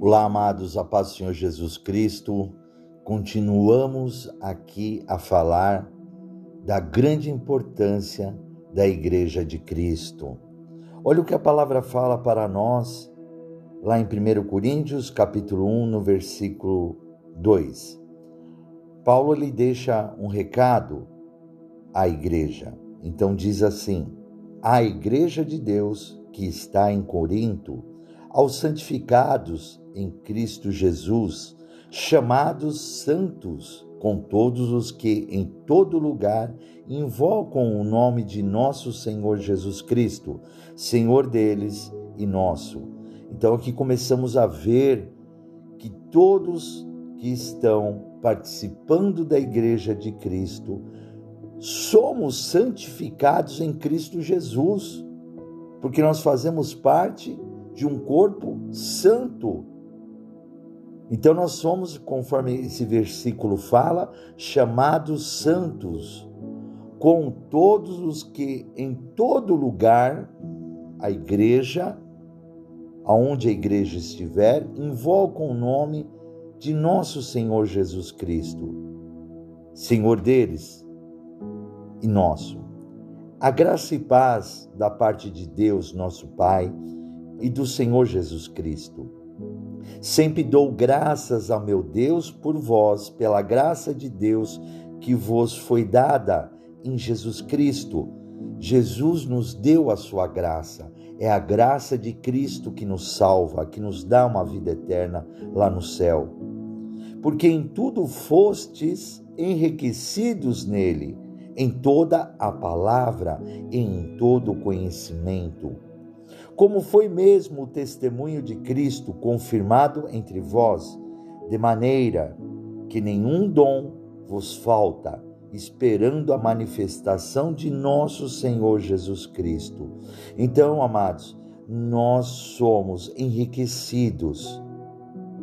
Olá, amados, a paz do Senhor Jesus Cristo. Continuamos aqui a falar da grande importância da Igreja de Cristo. Olha o que a palavra fala para nós lá em 1 Coríntios, capítulo 1, no versículo 2. Paulo lhe deixa um recado à igreja. Então diz assim: A igreja de Deus que está em Corinto, aos santificados em Cristo Jesus, chamados santos, com todos os que em todo lugar invocam o nome de nosso Senhor Jesus Cristo, Senhor deles e nosso. Então aqui começamos a ver que todos que estão participando da igreja de Cristo somos santificados em Cristo Jesus, porque nós fazemos parte de um corpo santo. Então nós somos, conforme esse versículo fala, chamados santos, com todos os que em todo lugar a igreja, aonde a igreja estiver, invocam o nome de nosso Senhor Jesus Cristo, Senhor deles e nosso. A graça e paz da parte de Deus, nosso Pai, e do Senhor Jesus Cristo. Sempre dou graças ao meu Deus por vós, pela graça de Deus que vos foi dada em Jesus Cristo. Jesus nos deu a sua graça. É a graça de Cristo que nos salva, que nos dá uma vida eterna lá no céu. Porque em tudo fostes enriquecidos nele, em toda a palavra e em todo o conhecimento como foi mesmo o testemunho de Cristo confirmado entre vós, de maneira que nenhum dom vos falta, esperando a manifestação de nosso Senhor Jesus Cristo. Então, amados, nós somos enriquecidos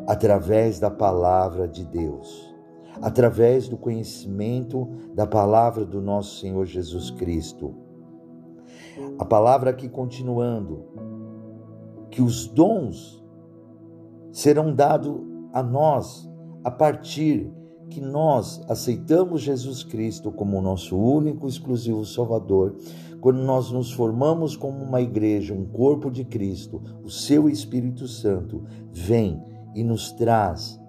através da palavra de Deus, através do conhecimento da palavra do nosso Senhor Jesus Cristo. A palavra aqui continuando, que os dons serão dados a nós a partir que nós aceitamos Jesus Cristo como nosso único exclusivo Salvador, quando nós nos formamos como uma igreja, um corpo de Cristo, o seu Espírito Santo vem e nos traz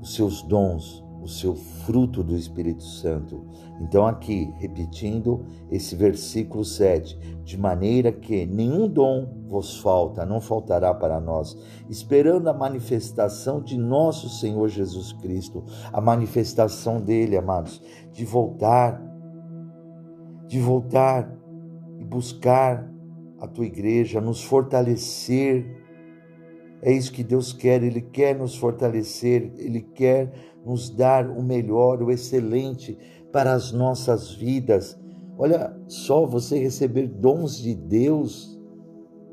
os seus dons, o seu fruto do Espírito Santo. Então, aqui, repetindo esse versículo 7, de maneira que nenhum dom vos falta, não faltará para nós, esperando a manifestação de nosso Senhor Jesus Cristo, a manifestação dele, amados, de voltar, de voltar e buscar a tua igreja, nos fortalecer. É isso que Deus quer, Ele quer nos fortalecer, Ele quer nos dar o melhor, o excelente para as nossas vidas. Olha só você receber dons de Deus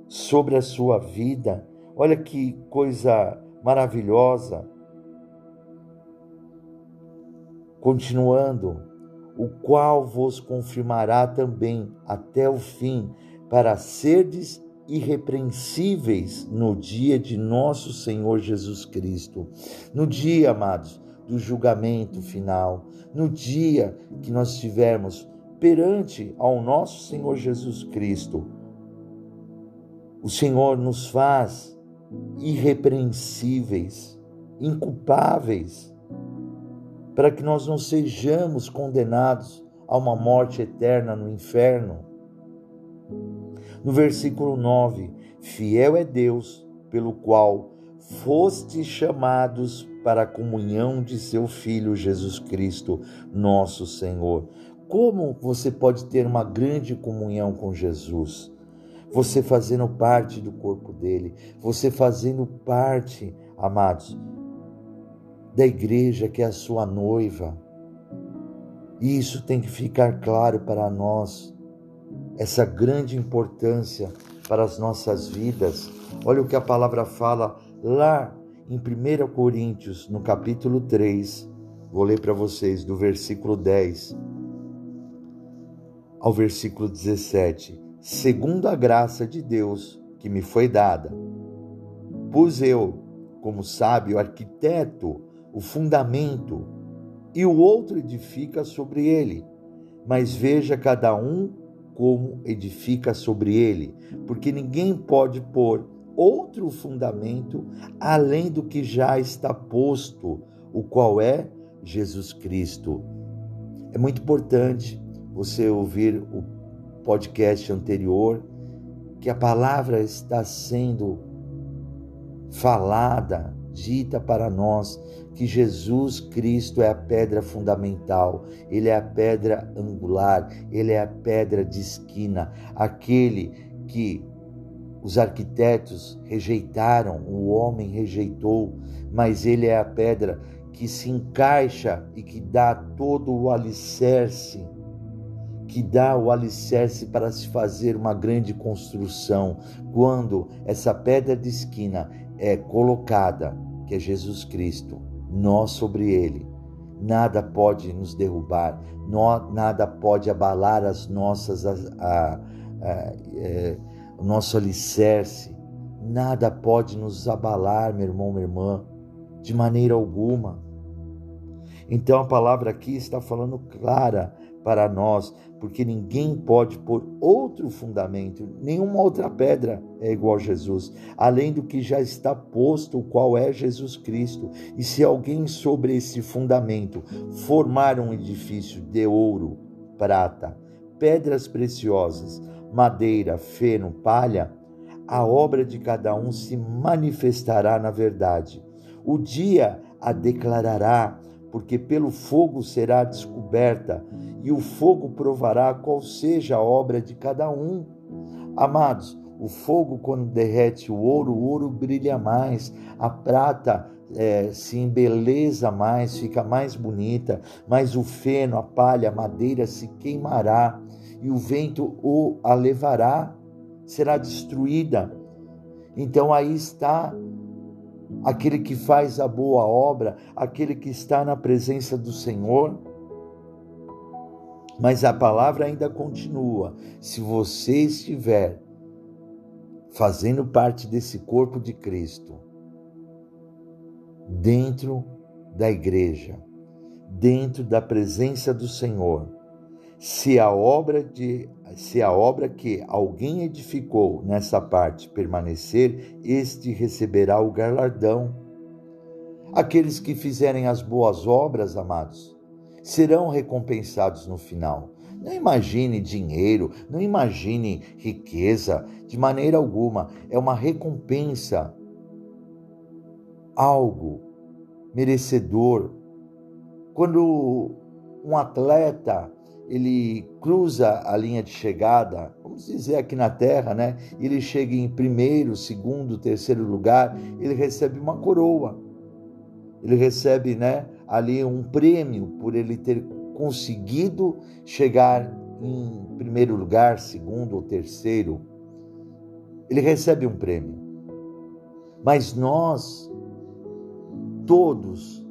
sobre a sua vida. Olha que coisa maravilhosa. Continuando, o qual vos confirmará também até o fim, para serdes irrepreensíveis no dia de nosso Senhor Jesus Cristo. No dia, amados, do julgamento final, no dia que nós estivermos perante ao nosso Senhor Jesus Cristo. O Senhor nos faz irrepreensíveis, inculpáveis, para que nós não sejamos condenados a uma morte eterna no inferno. No versículo 9: Fiel é Deus, pelo qual fostes chamados para a comunhão de seu Filho Jesus Cristo, nosso Senhor. Como você pode ter uma grande comunhão com Jesus? Você fazendo parte do corpo dele, você fazendo parte, amados, da igreja que é a sua noiva. E isso tem que ficar claro para nós, essa grande importância para as nossas vidas. Olha o que a palavra fala lá em 1 Coríntios, no capítulo 3, vou ler para vocês do versículo 10 ao versículo 17. Segundo a graça de Deus que me foi dada, pus eu como sabe, o arquiteto, o fundamento, e o outro edifica sobre ele. Mas veja cada um como edifica sobre ele, porque ninguém pode pôr outro fundamento além do que já está posto, o qual é Jesus Cristo. É muito importante você ouvir o podcast anterior que a palavra está sendo falada, dita para nós que Jesus Cristo é a pedra fundamental, ele é a pedra angular, ele é a pedra de esquina, aquele que os arquitetos rejeitaram, o homem rejeitou, mas ele é a pedra que se encaixa e que dá todo o alicerce, que dá o alicerce para se fazer uma grande construção. Quando essa pedra de esquina é colocada, que é Jesus Cristo, nós sobre ele. Nada pode nos derrubar, nada pode abalar as nossas, a, a, a, é, o nosso alicerce, nada pode nos abalar, meu irmão, minha irmã, de maneira alguma. Então a palavra aqui está falando clara para nós, porque ninguém pode pôr outro fundamento, nenhuma outra pedra é igual a Jesus, além do que já está posto, o qual é Jesus Cristo. E se alguém sobre esse fundamento formar um edifício de ouro, prata, pedras preciosas, madeira, feno, palha, a obra de cada um se manifestará na verdade. O dia a declarará, porque pelo fogo será descoberta, e o fogo provará qual seja a obra de cada um. Amados, o fogo, quando derrete o ouro, o ouro brilha mais, a prata é, se embeleza mais, fica mais bonita, mas o feno, a palha, a madeira se queimará e o vento o a levará, será destruída. Então aí está aquele que faz a boa obra, aquele que está na presença do Senhor. Mas a palavra ainda continua: se você estiver fazendo parte desse corpo de Cristo, dentro da igreja, dentro da presença do Senhor, se a obra de se a obra que alguém edificou nessa parte permanecer, este receberá o galardão. Aqueles que fizerem as boas obras, amados, serão recompensados no final. Não imagine dinheiro, não imagine riqueza, de maneira alguma. É uma recompensa, algo merecedor. Quando um atleta ele cruza a linha de chegada, vamos dizer aqui na Terra, né? Ele chega em primeiro, segundo, terceiro lugar, ele recebe uma coroa. Ele recebe, né, ali um prêmio por ele ter conseguido chegar em primeiro lugar, segundo ou terceiro. Ele recebe um prêmio. Mas nós todos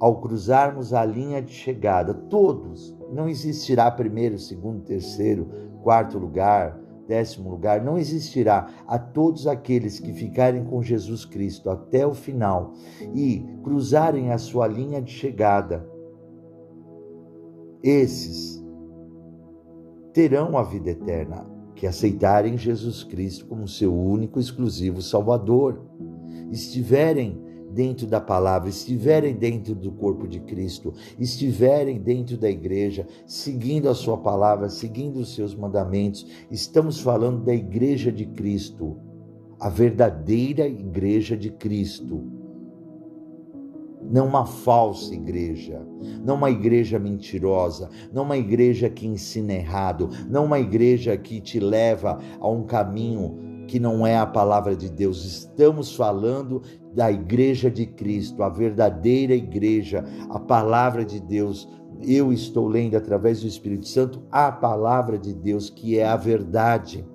ao cruzarmos a linha de chegada, todos não existirá primeiro, segundo, terceiro, quarto lugar, décimo lugar. Não existirá a todos aqueles que ficarem com Jesus Cristo até o final e cruzarem a sua linha de chegada. Esses terão a vida eterna, que aceitarem Jesus Cristo como seu único exclusivo Salvador. Estiverem dentro da palavra, estiverem dentro do corpo de Cristo, estiverem dentro da igreja, seguindo a sua palavra, seguindo os seus mandamentos, estamos falando da igreja de Cristo, a verdadeira igreja de Cristo. Não uma falsa igreja, não uma igreja mentirosa, não uma igreja que ensina errado, não uma igreja que te leva a um caminho que não é a palavra de Deus. Estamos falando da igreja de Cristo, a verdadeira igreja, a palavra de Deus. Eu estou lendo através do Espírito Santo a palavra de Deus, que é a verdade.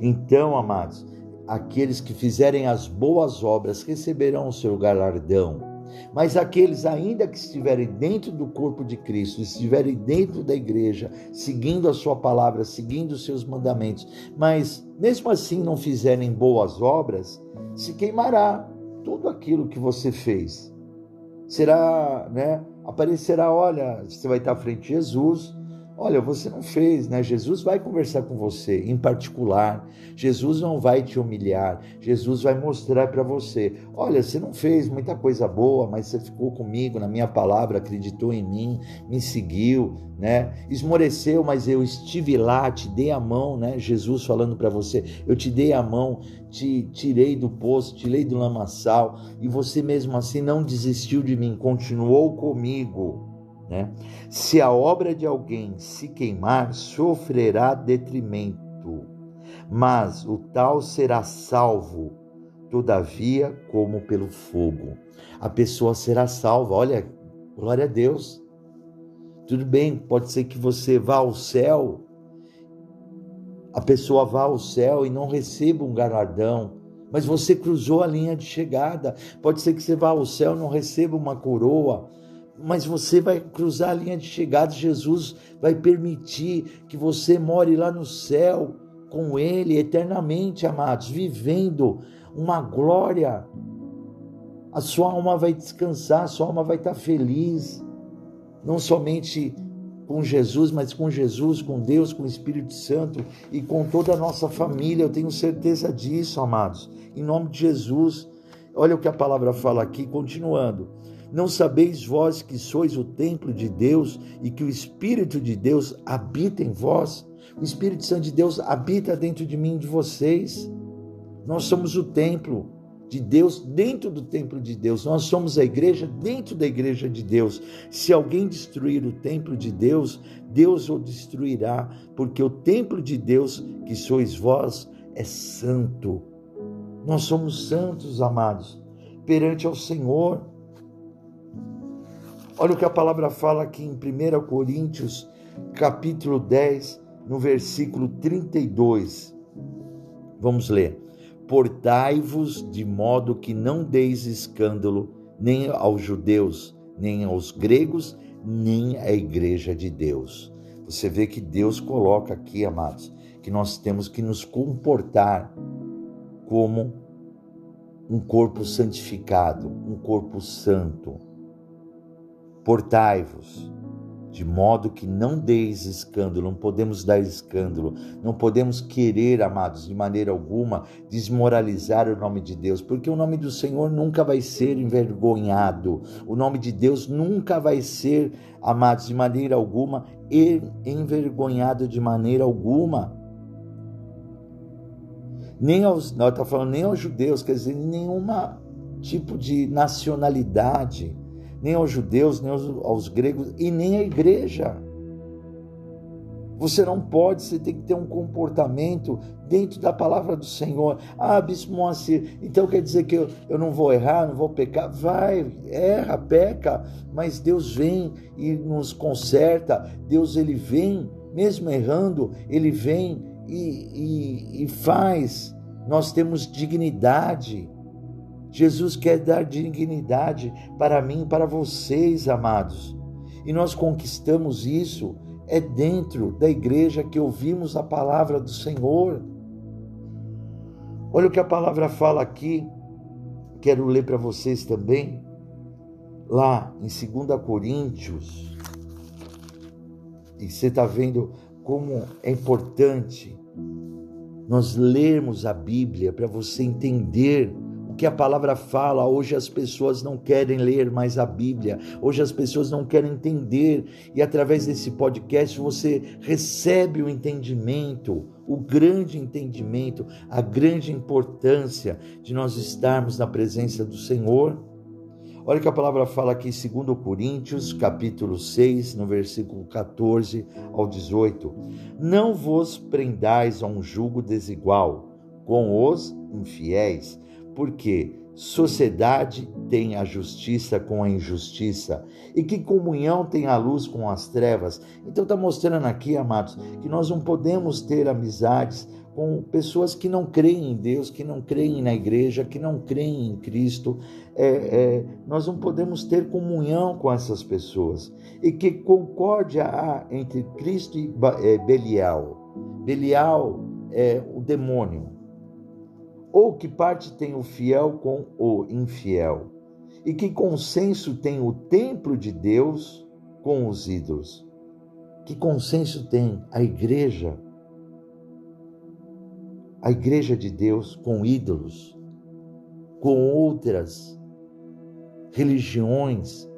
Então, amados, aqueles que fizerem as boas obras receberão o seu galardão. Mas aqueles ainda que estiverem dentro do corpo de Cristo, estiverem dentro da igreja, seguindo a sua palavra, seguindo os seus mandamentos, mas mesmo assim não fizerem boas obras, se queimará. tudo aquilo que você fez. Será, né? Aparecerá, olha, você vai estar à frente de Jesus, Olha, você não fez, né? Jesus vai conversar com você em particular. Jesus não vai te humilhar. Jesus vai mostrar para você: olha, você não fez muita coisa boa, mas você ficou comigo na minha palavra, acreditou em mim, me seguiu, né? Esmoreceu, mas eu estive lá, te dei a mão, né? Jesus falando para você: eu te dei a mão, te tirei do poço, tirei do lamaçal, e você mesmo assim não desistiu de mim, continuou comigo. Né? Se a obra de alguém se queimar, sofrerá detrimento, mas o tal será salvo, todavia, como pelo fogo. A pessoa será salva. Olha, glória a Deus. Tudo bem, pode ser que você vá ao céu, a pessoa vá ao céu e não receba um galardão, mas você cruzou a linha de chegada. Pode ser que você vá ao céu e não receba uma coroa, mas você vai cruzar a linha de chegada, Jesus vai permitir que você more lá no céu com Ele eternamente, amados, vivendo uma glória. A sua alma vai descansar, a sua alma vai estar feliz, não somente com Jesus, mas com Jesus, com Deus, com o Espírito Santo e com toda a nossa família. Eu tenho certeza disso, amados. Em nome de Jesus. Olha o que a palavra fala aqui, continuando. Não sabeis vós que sois o templo de Deus e que o Espírito de Deus habita em vós? O Espírito Santo de Deus habita dentro de mim e de vocês. Nós somos o templo de Deus dentro do templo de Deus. Nós somos a igreja dentro da igreja de Deus. Se alguém destruir o templo de Deus, Deus o destruirá, porque o templo de Deus, que sois vós, é santo. Nós somos santos, amados, perante ao Senhor. Olha o que a palavra fala aqui em 1 Coríntios, capítulo 10, no versículo 32. Vamos ler. Portai-vos de modo que não deis escândalo nem aos judeus, nem aos gregos, nem à igreja de Deus. Você vê que Deus coloca aqui, amados, que nós temos que nos comportar como um corpo santificado, um corpo santo Portai-vos, de modo que não deis escândalo, não podemos dar escândalo, não podemos querer, amados, de maneira alguma, desmoralizar o nome de Deus, porque o nome do Senhor nunca vai ser envergonhado, o nome de Deus nunca vai ser, amados, de maneira alguma, envergonhado de maneira alguma. Nem aos, não está falando nem aos judeus, quer dizer, nenhuma tipo de nacionalidade nem aos judeus, nem aos, aos gregos e nem à igreja. Você não pode, você tem que ter um comportamento dentro da palavra do Senhor. Ah, Bispo Moacir, então quer dizer que eu, eu não vou errar, não vou pecar? Vai, erra, peca, mas Deus vem e nos conserta. Deus, ele vem, mesmo errando, ele vem e, e, e faz. Nós temos dignidade. Jesus quer dar dignidade para mim para vocês, amados. E nós conquistamos isso é dentro da igreja que ouvimos a palavra do Senhor. Olha o que a palavra fala aqui, quero ler para vocês também, lá em 2 Coríntios. E você está vendo como é importante nós lermos a Bíblia para você entender que a palavra fala. Hoje as pessoas não querem ler mais a Bíblia, hoje as pessoas não querem entender, e através desse podcast você recebe o entendimento, o grande entendimento, a grande importância de nós estarmos na presença do Senhor. Olha que a palavra fala aqui em 2 Coríntios, capítulo 6, no versículo 14 ao 18. Não vos prendais a um jugo desigual com os infiéis, porque sociedade tem a justiça com a injustiça e que comunhão tem a luz com as trevas. Então está mostrando aqui, amados, que nós não podemos ter amizades com pessoas que não creem em Deus, que não creem na igreja, que não creem em Cristo. É, é, nós não podemos ter comunhão com essas pessoas. E que concórdia há entre Cristo e é, Belial. Belial é o demônio, Ou que parte tem o fiel com o infiel? E que consenso tem o templo de Deus com os ídolos? Que consenso tem a igreja? A igreja de Deus com ídolos, com outras religiões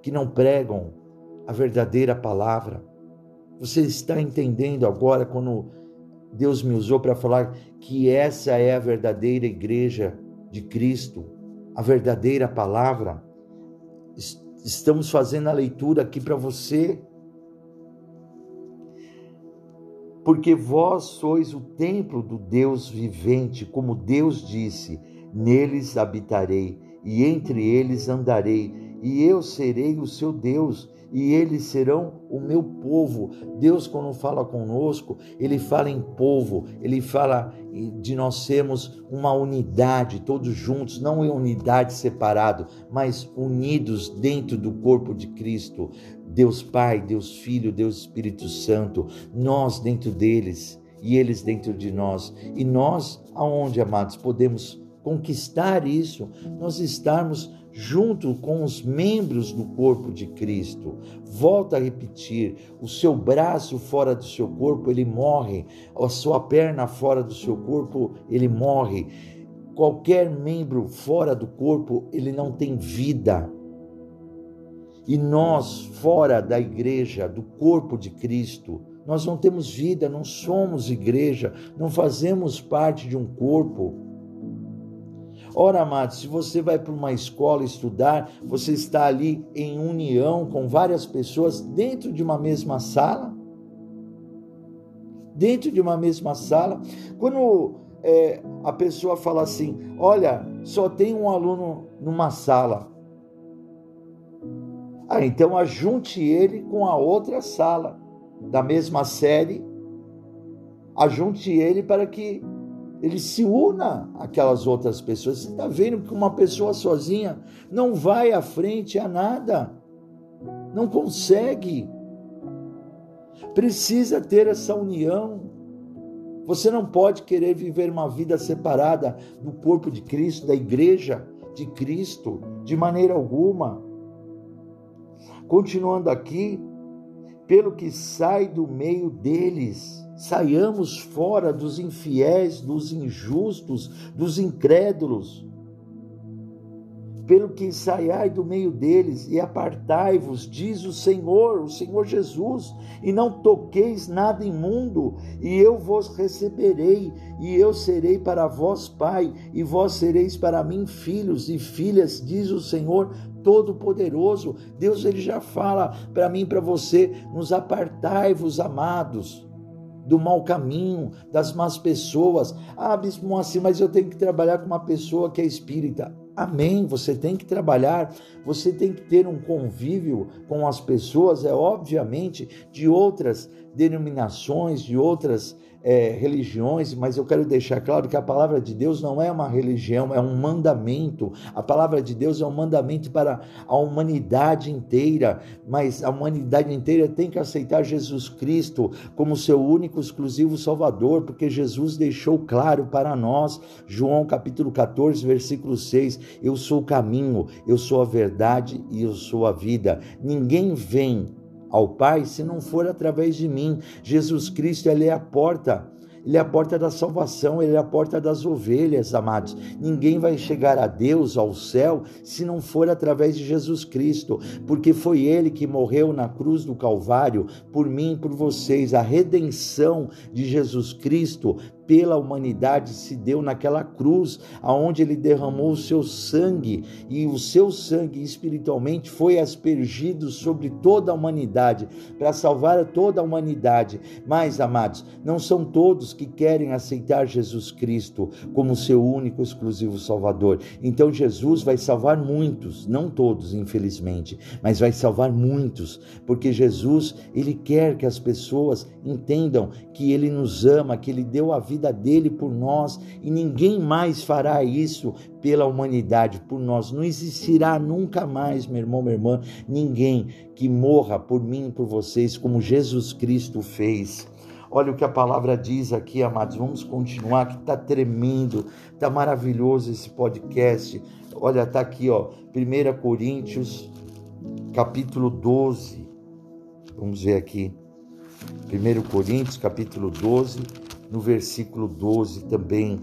que não pregam a verdadeira palavra. Você está entendendo agora quando Deus me usou para falar que essa é a verdadeira igreja de Cristo, a verdadeira palavra? Estamos fazendo a leitura aqui para você. Porque vós sois o templo do Deus vivente, como Deus disse: neles habitarei e entre eles andarei, e eu serei o seu Deus, e eles serão o meu povo. Deus, quando fala conosco, ele fala em povo, ele fala de nós sermos uma unidade, todos juntos, não em unidade separado, mas unidos dentro do corpo de Cristo. Deus Pai, Deus Filho, Deus Espírito Santo, nós dentro deles e eles dentro de nós. E nós, aonde, amados, podemos conquistar isso, nós estarmos junto com os membros do corpo de Cristo. Volta a repetir: o seu braço fora do seu corpo, ele morre, a sua perna fora do seu corpo, ele morre. Qualquer membro fora do corpo, ele não tem vida. E nós, fora da igreja, do corpo de Cristo, nós não temos vida, não somos igreja, não fazemos parte de um corpo. Ora, amados, se você vai para uma escola estudar, você está ali em união com várias pessoas dentro de uma mesma sala. Dentro de uma mesma sala. Quando é, a pessoa fala assim: Olha, só tem um aluno numa sala. Ah, então ajunte ele com a outra sala da mesma série. Ajunte ele para que ele se una àquelas outras pessoas. Você está vendo que uma pessoa sozinha não vai à frente a nada, não consegue. Precisa ter essa união. Você não pode querer viver uma vida separada do corpo de Cristo, da igreja de Cristo, de maneira alguma. Continuando aqui, pelo que sai do meio deles saiamos fora dos infiéis, dos injustos, dos incrédulos. Pelo que saiai do meio deles e apartai-vos, diz o Senhor, o Senhor Jesus, e não toqueis nada imundo, e eu vos receberei, e eu serei para vós pai, e vós sereis para mim filhos e filhas, diz o Senhor Todo-Poderoso. Deus ele já fala para mim, para você, nos apartai-vos, amados do mau caminho, das más pessoas. Ah, Bispo Moacir, mas eu tenho que trabalhar com uma pessoa que é espírita. Amém. Você tem que trabalhar, você tem que ter um convívio com as pessoas, é obviamente de outras denominações, de outras é, religiões, mas eu quero deixar claro que a palavra de Deus não é uma religião, é um mandamento. A palavra de Deus é um mandamento para a humanidade inteira, mas a humanidade inteira tem que aceitar Jesus Cristo como seu único, exclusivo Salvador, porque Jesus deixou claro para nós, João capítulo 14, versículo 6, eu sou o caminho, eu sou a verdade e eu sou a vida. Ninguém vem ao Pai se não for através de mim. Jesus Cristo, ele é a porta. Ele é a porta da salvação, ele é a porta das ovelhas, amados. Ninguém vai chegar a Deus, ao céu, se não for através de Jesus Cristo, porque foi ele que morreu na cruz do Calvário por mim e por vocês. A redenção de Jesus Cristo pela humanidade se deu naquela cruz, aonde ele derramou o seu sangue e o seu sangue espiritualmente foi aspergido sobre toda a humanidade para salvar toda a humanidade. Mas, amados, não são todos que querem aceitar Jesus Cristo como seu único exclusivo Salvador. Então Jesus vai salvar muitos, não todos, infelizmente, mas vai salvar muitos, porque Jesus, ele quer que as pessoas entendam que ele nos ama, que ele deu a vida vida dele por nós e ninguém mais fará isso pela humanidade, por nós. Não existirá nunca mais, meu irmão, minha irmã, ninguém que morra por mim e por vocês como Jesus Cristo fez. Olha o que a palavra diz aqui, amados. Vamos continuar, que está tremendo, está maravilhoso esse podcast. Olha, está aqui, ó, 1 Coríntios, capítulo 12. Vamos ver aqui. 1 Coríntios, capítulo 12, no versículo 12 também.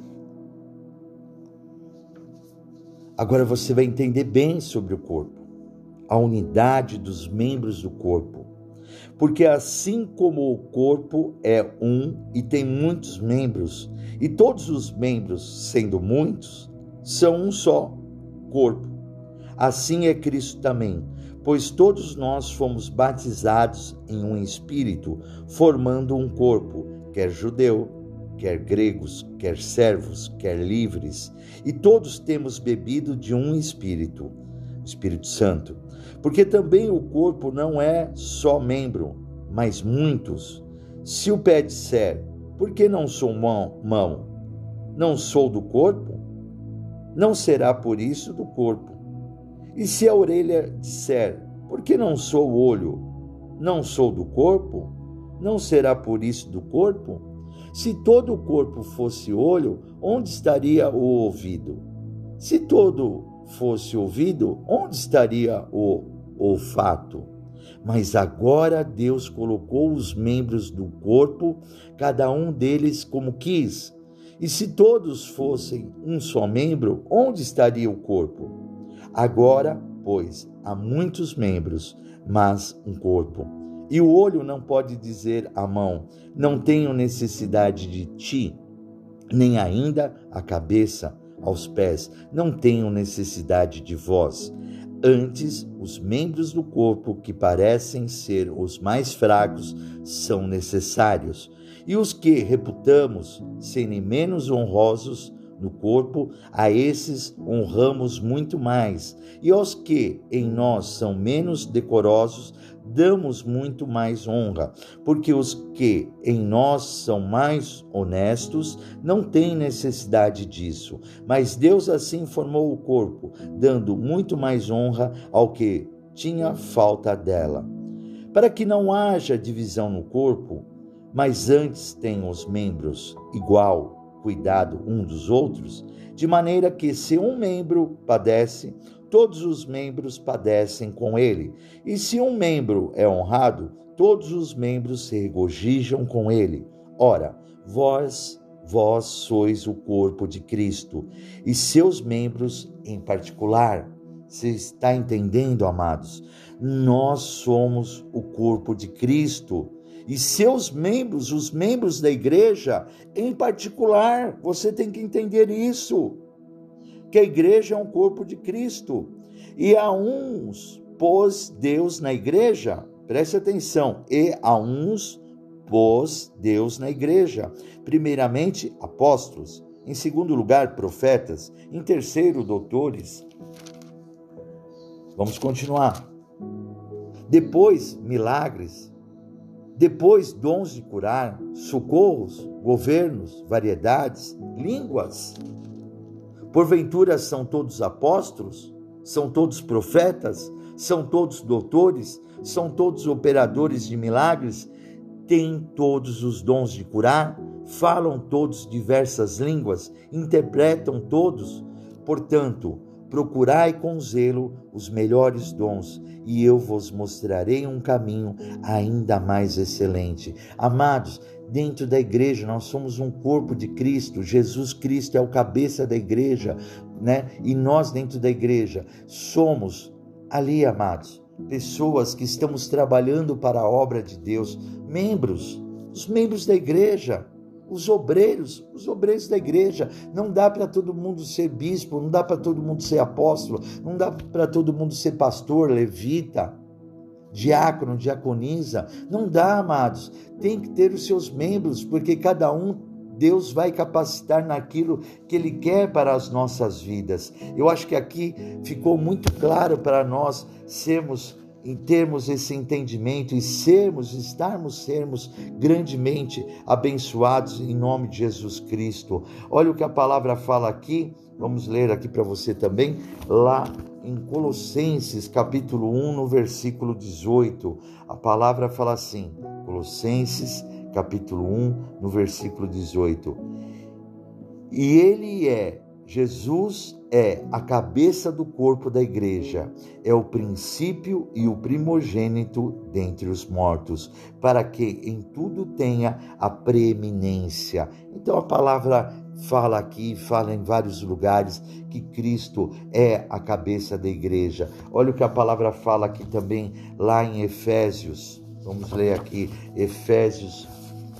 Agora você vai entender bem sobre o corpo, a unidade dos membros do corpo. Porque assim como o corpo é um e tem muitos membros, e todos os membros, sendo muitos, são um só corpo, assim é Cristo também pois todos nós fomos batizados em um espírito, formando um corpo, quer judeu, quer gregos, quer servos, quer livres, e todos temos bebido de um espírito, Espírito Santo. Porque também o corpo não é só membro, mas muitos. Se o pé disser, por que não sou mão, mão? Não sou do corpo? Não será por isso do corpo. E se a orelha disser, por que não sou o olho? Não sou do corpo? Não será por isso do corpo? Se todo o corpo fosse olho, onde estaria o ouvido? Se todo fosse ouvido, onde estaria o olfato? Mas agora Deus colocou os membros do corpo, cada um deles como quis. E se todos fossem um só membro, onde estaria o corpo? Agora, pois, há muitos membros, mas um corpo. E o olho não pode dizer à mão: Não tenho necessidade de ti, nem ainda a cabeça aos pés: Não tenho necessidade de vós. Antes, os membros do corpo que parecem ser os mais fracos são necessários, e os que reputamos serem menos honrosos no corpo, a esses honramos muito mais, e aos que em nós são menos decorosos, damos muito mais honra, porque os que em nós são mais honestos não têm necessidade disso, mas Deus assim formou o corpo, dando muito mais honra ao que tinha falta dela. Para que não haja divisão no corpo, mas antes tenham os membros igual cuidado um dos outros, de maneira que se um membro padece, todos os membros padecem com ele. E se um membro é honrado, todos os membros se regozijam com ele. Ora, vós, vós sois o corpo de Cristo, e seus membros em particular. Você está entendendo, amados? Nós somos o corpo de Cristo e seus membros, os membros da igreja, em particular, você tem que entender isso, que a igreja é um corpo de Cristo. E a uns pôs Deus na igreja, preste atenção, e a uns pôs Deus na igreja. Primeiramente, apóstolos, em segundo lugar, profetas, em terceiro, doutores. Vamos continuar. Depois, milagres, depois, dons de curar, socorros, governos, variedades, línguas. Porventura são todos apóstolos? São todos profetas? São todos doutores? São todos operadores de milagres? Têm todos os dons de curar? Falam todos diversas línguas? Interpretam todos? Portanto, Procurai com zelo os melhores dons, e eu vos mostrarei um caminho ainda mais excelente. Amados, dentro da igreja nós somos um corpo de Cristo, Jesus Cristo é o cabeça da igreja, né? E nós dentro da igreja somos ali, amados, pessoas que estamos trabalhando para a obra de Deus, membros, os membros da igreja os obreiros, os obreiros da igreja. Não dá para todo mundo ser bispo, não dá para todo mundo ser apóstolo, não dá para todo mundo ser pastor, levita, diácono, diaconisa. Não dá, amados. Tem que ter os seus membros, porque cada um Deus vai capacitar naquilo que Ele quer para as nossas vidas. Eu acho que aqui ficou muito claro para nós sermos em termos esse entendimento e sermos, estarmos, sermos grandemente abençoados em nome de Jesus Cristo. Olha o que a palavra fala aqui, vamos ler aqui para você também, lá em Colossenses capítulo 1, no versículo 18. A palavra fala assim, Colossenses capítulo 1, no versículo 18. E ele é, Jesus é a cabeça do corpo da igreja, é o princípio e o primogênito dentre os mortos, para que em tudo tenha a preeminência. Então a palavra fala aqui, fala em vários lugares que Cristo é a cabeça da igreja. Olha o que a palavra fala aqui também lá em Efésios. Vamos ler aqui Efésios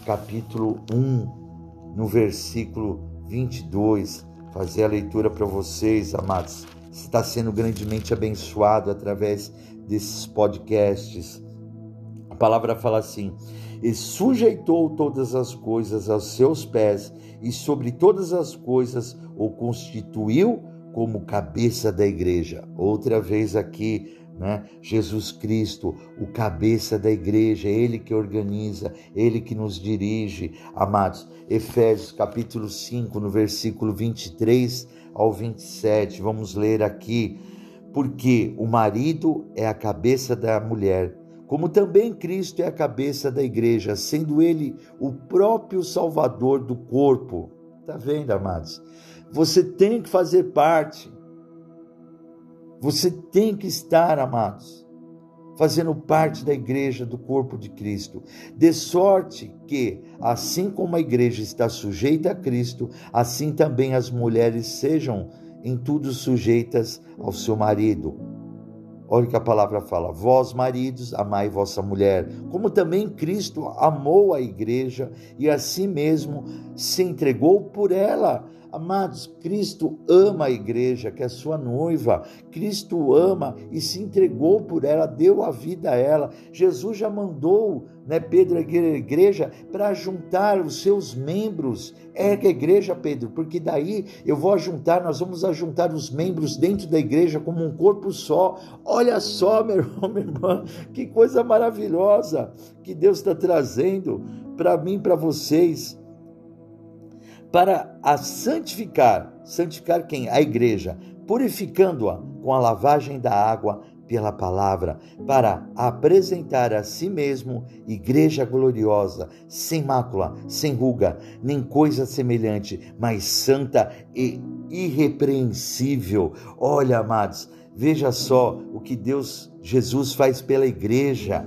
capítulo 1, no versículo 22 fazer a leitura para vocês, amados. Está sendo grandemente abençoado através desses podcasts. A palavra fala assim: e sujeitou todas as coisas aos seus pés, e sobre todas as coisas o constituiu como cabeça da igreja. Outra vez aqui, né? Jesus Cristo, o cabeça da igreja, ele que organiza, ele que nos dirige. Amados, Efésios capítulo 5, no versículo 23 ao 27, vamos ler aqui. Porque o marido é a cabeça da mulher, como também Cristo é a cabeça da igreja, sendo ele o próprio salvador do corpo. Tá vendo, amados? Você tem que fazer parte. Você tem que estar, amados, fazendo parte da igreja do corpo de Cristo. De sorte que, assim como a igreja está sujeita a Cristo, assim também as mulheres sejam em tudo sujeitas ao seu marido. Olha o que a palavra fala: Vós, maridos, amai vossa mulher, como também Cristo amou a igreja e a si mesmo se entregou por ela Amados, Cristo ama a igreja, que é sua noiva. Cristo ama e se entregou por ela, deu a vida a ela. Jesus já mandou, né, Pedro, a igreja para juntar os seus membros. É a igreja, Pedro, porque daí eu vou ajuntar, nós vamos ajuntar os membros dentro da igreja como um corpo só. Olha só, meu irmão, minha irmã, que coisa maravilhosa que Deus está trazendo para mim, para vocês para a santificar. Santificar quem? A igreja, purificando-a com a lavagem da água pela palavra, para apresentar a si mesmo igreja gloriosa, sem mácula, sem ruga, nem coisa semelhante, mas santa e irrepreensível. Olha, amados, veja só o que Deus, Jesus faz pela igreja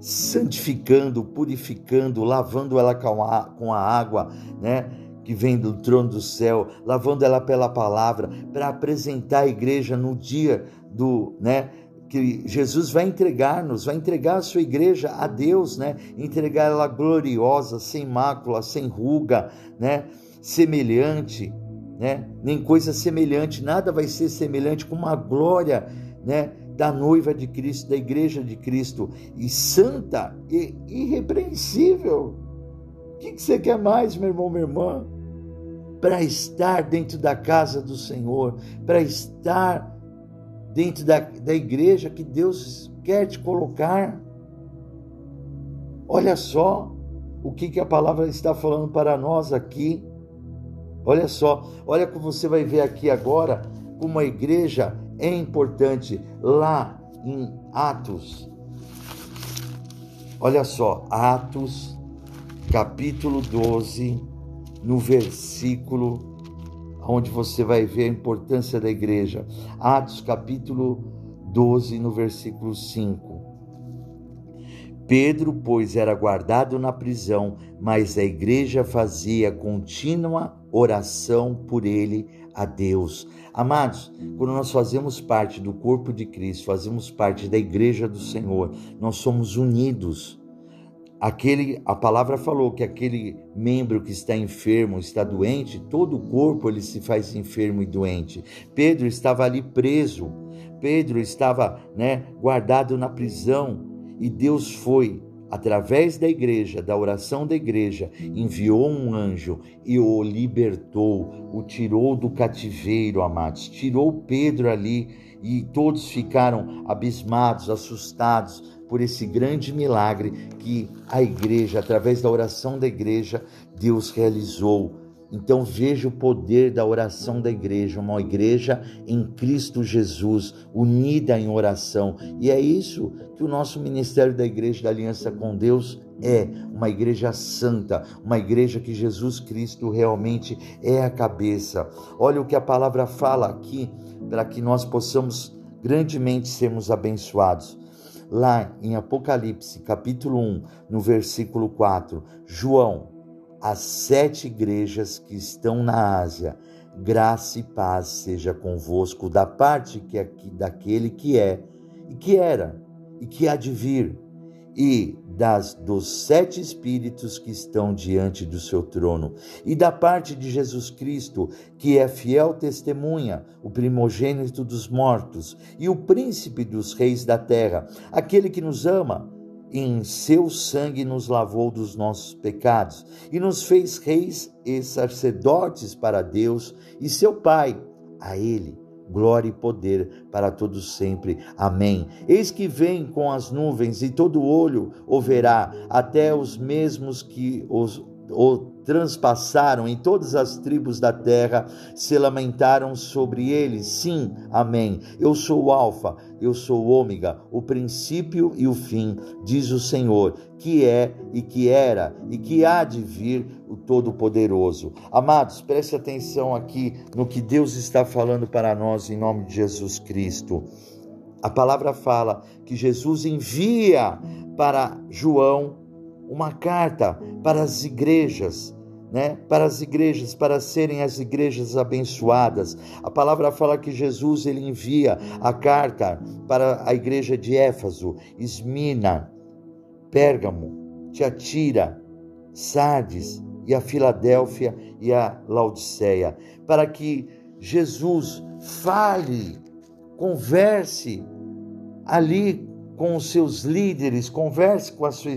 santificando, purificando, lavando ela com a, com a água, né? Que vem do trono do céu, lavando ela pela palavra, para apresentar a igreja no dia do, né, que Jesus vai entregar-nos, vai entregar a sua igreja a Deus, né? Entregar ela gloriosa, sem mácula, sem ruga, né? Semelhante, né? Nem coisa semelhante, nada vai ser semelhante com uma glória, né? Da noiva de Cristo, da igreja de Cristo, e santa e irrepreensível. O que você quer mais, meu irmão, minha irmã? Para estar dentro da casa do Senhor, para estar dentro da, da igreja que Deus quer te colocar. Olha só o que, que a palavra está falando para nós aqui. Olha só, olha como você vai ver aqui agora como a igreja é importante lá em Atos. Olha só, Atos, capítulo 12, no versículo onde você vai ver a importância da igreja. Atos capítulo 12, no versículo 5. Pedro, pois, era guardado na prisão, mas a igreja fazia contínua oração por ele a Deus. Amados, quando nós fazemos parte do corpo de Cristo, fazemos parte da igreja do Senhor, nós somos unidos aquele a palavra falou que aquele membro que está enfermo, está doente, todo o corpo ele se faz enfermo e doente. Pedro estava ali preso. Pedro estava, né, guardado na prisão e Deus foi através da igreja, da oração da igreja, enviou um anjo e o libertou, o tirou do cativeiro, amados. Tirou Pedro ali e todos ficaram abismados, assustados, por esse grande milagre que a igreja, através da oração da igreja, Deus realizou. Então veja o poder da oração da igreja, uma igreja em Cristo Jesus, unida em oração. E é isso que o nosso ministério da Igreja da Aliança com Deus é uma igreja santa, uma igreja que Jesus Cristo realmente é a cabeça. Olha o que a palavra fala aqui para que nós possamos grandemente sermos abençoados. Lá em Apocalipse, capítulo 1, no versículo 4, João, as sete igrejas que estão na Ásia, graça e paz seja convosco da parte que aqui daquele que é e que era e que há de vir e das dos sete espíritos que estão diante do seu trono, e da parte de Jesus Cristo, que é fiel testemunha, o primogênito dos mortos e o príncipe dos reis da terra, aquele que nos ama, em seu sangue nos lavou dos nossos pecados e nos fez reis e sacerdotes para Deus e seu Pai. A ele glória e poder para todos sempre. Amém. Eis que vem com as nuvens e todo olho o verá, até os mesmos que os o transpassaram em todas as tribos da terra, se lamentaram sobre ele. Sim, amém. Eu sou o Alfa, eu sou o Ômega, o princípio e o fim, diz o Senhor, que é e que era e que há de vir o Todo-Poderoso. Amados, preste atenção aqui no que Deus está falando para nós em nome de Jesus Cristo. A palavra fala que Jesus envia para João uma carta para as igrejas, né? Para as igrejas, para serem as igrejas abençoadas. A palavra fala que Jesus ele envia a carta para a igreja de Éfaso, Esmina, Pérgamo, Tiatira, Sardes e a Filadélfia e a Laodiceia, para que Jesus fale, converse ali com os seus líderes, converse com a, sua,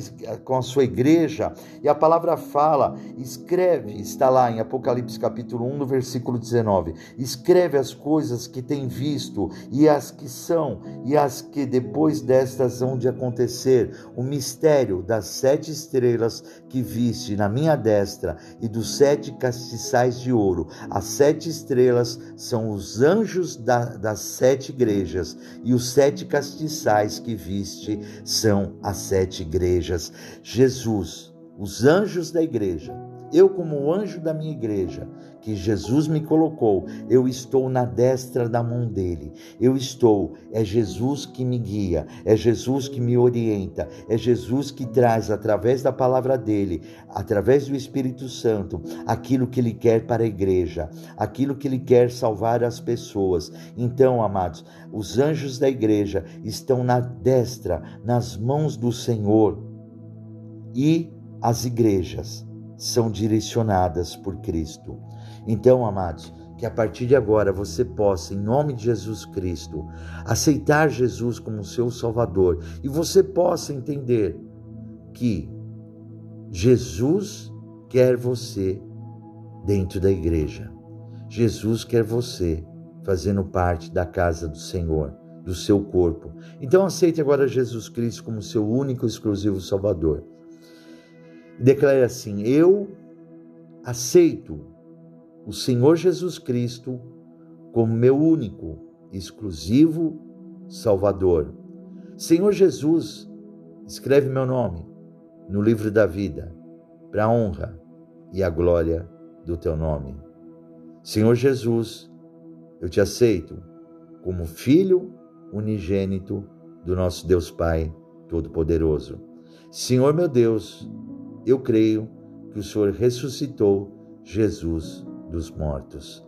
com a sua igreja. E a palavra fala, escreve, está lá em Apocalipse capítulo 1, no versículo 19. Escreve as coisas que tem visto e as que são e as que depois destas hão de acontecer. O mistério das sete estrelas que viste na minha destra e dos sete castiçais de ouro. As sete estrelas são os anjos da, das sete igrejas e os sete castiçais que vi viste são as sete igrejas. Jesus, os anjos da igreja, eu, como anjo da minha igreja, que Jesus me colocou, eu estou na destra da mão dele. Eu estou, é Jesus que me guia, é Jesus que me orienta, é Jesus que traz através da palavra dele, através do Espírito Santo, aquilo que ele quer para a igreja, aquilo que ele quer salvar as pessoas. Então, amados, os anjos da igreja estão na destra, nas mãos do Senhor. E as igrejas são direcionadas por Cristo. Então, amados, que a partir de agora você possa, em nome de Jesus Cristo, aceitar Jesus como seu Salvador e você possa entender que Jesus quer você dentro da igreja. Jesus quer você fazendo parte da casa do Senhor, do seu corpo. Então aceite agora Jesus Cristo como seu único e exclusivo Salvador declare assim: Eu aceito o Senhor Jesus Cristo como meu único, exclusivo Salvador. Senhor Jesus, escreve meu nome no livro da vida, para a honra e a glória do teu nome. Senhor Jesus, eu te aceito como filho unigênito do nosso Deus Pai Todo-Poderoso. Senhor meu Deus, eu creio que o Senhor ressuscitou Jesus dos mortos.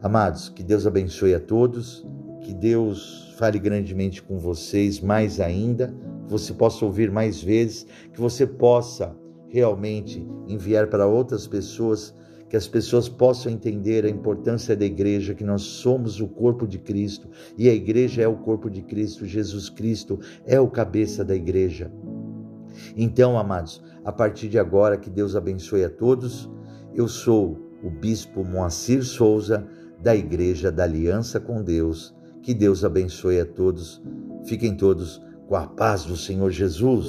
Amados, que Deus abençoe a todos, que Deus fale grandemente com vocês mais ainda, que você possa ouvir mais vezes, que você possa realmente enviar para outras pessoas, que as pessoas possam entender a importância da igreja, que nós somos o corpo de Cristo e a igreja é o corpo de Cristo, Jesus Cristo é o cabeça da igreja. Então, amados, a partir de agora, que Deus abençoe a todos. Eu sou o Bispo Moacir Souza, da Igreja da Aliança com Deus. Que Deus abençoe a todos. Fiquem todos com a paz do Senhor Jesus.